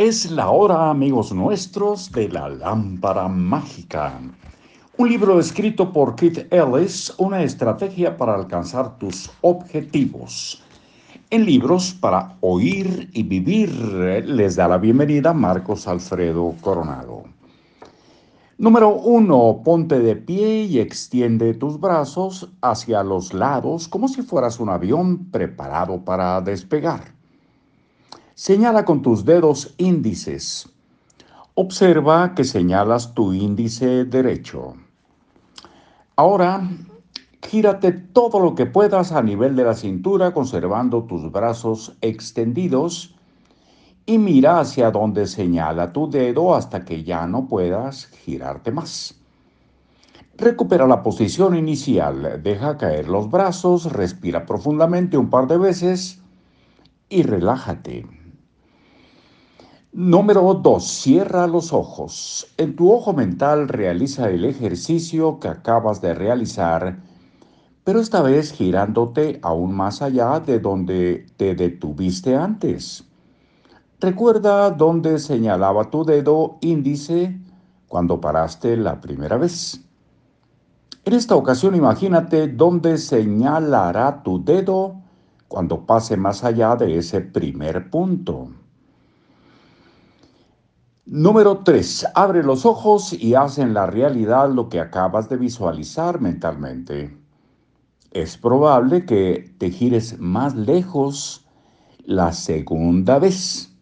Es la hora, amigos nuestros, de la lámpara mágica. Un libro escrito por Keith Ellis, una estrategia para alcanzar tus objetivos. En libros para oír y vivir les da la bienvenida Marcos Alfredo Coronado. Número uno, ponte de pie y extiende tus brazos hacia los lados como si fueras un avión preparado para despegar. Señala con tus dedos índices. Observa que señalas tu índice derecho. Ahora, gírate todo lo que puedas a nivel de la cintura conservando tus brazos extendidos y mira hacia donde señala tu dedo hasta que ya no puedas girarte más. Recupera la posición inicial, deja caer los brazos, respira profundamente un par de veces y relájate. Número 2. Cierra los ojos. En tu ojo mental realiza el ejercicio que acabas de realizar, pero esta vez girándote aún más allá de donde te detuviste antes. Recuerda dónde señalaba tu dedo índice cuando paraste la primera vez. En esta ocasión imagínate dónde señalará tu dedo cuando pase más allá de ese primer punto. Número 3. Abre los ojos y haz en la realidad lo que acabas de visualizar mentalmente. Es probable que te gires más lejos la segunda vez,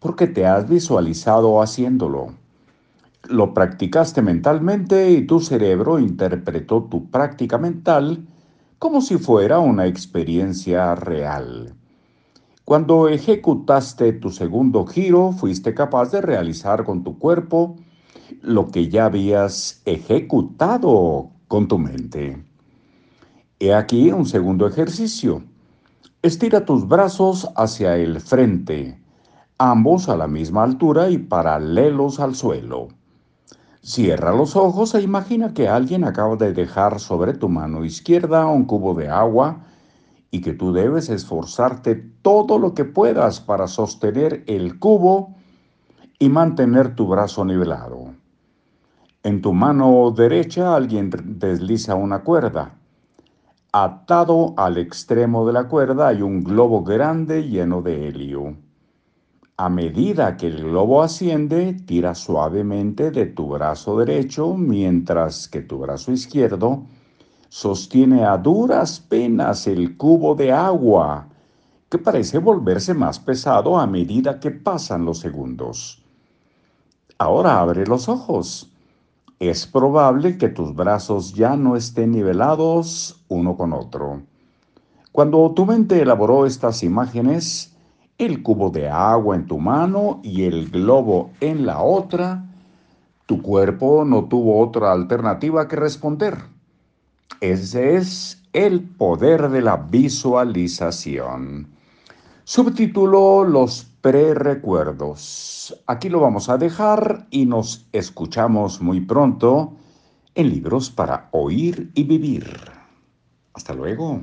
porque te has visualizado haciéndolo. Lo practicaste mentalmente y tu cerebro interpretó tu práctica mental como si fuera una experiencia real. Cuando ejecutaste tu segundo giro, fuiste capaz de realizar con tu cuerpo lo que ya habías ejecutado con tu mente. He aquí un segundo ejercicio. Estira tus brazos hacia el frente, ambos a la misma altura y paralelos al suelo. Cierra los ojos e imagina que alguien acaba de dejar sobre tu mano izquierda un cubo de agua y que tú debes esforzarte todo lo que puedas para sostener el cubo y mantener tu brazo nivelado. En tu mano derecha alguien desliza una cuerda. Atado al extremo de la cuerda hay un globo grande lleno de helio. A medida que el globo asciende, tira suavemente de tu brazo derecho mientras que tu brazo izquierdo sostiene a duras penas el cubo de agua, que parece volverse más pesado a medida que pasan los segundos. Ahora abre los ojos. Es probable que tus brazos ya no estén nivelados uno con otro. Cuando tu mente elaboró estas imágenes, el cubo de agua en tu mano y el globo en la otra, tu cuerpo no tuvo otra alternativa que responder. Ese es el poder de la visualización. Subtítulo Los prerecuerdos. Aquí lo vamos a dejar y nos escuchamos muy pronto en libros para oír y vivir. Hasta luego.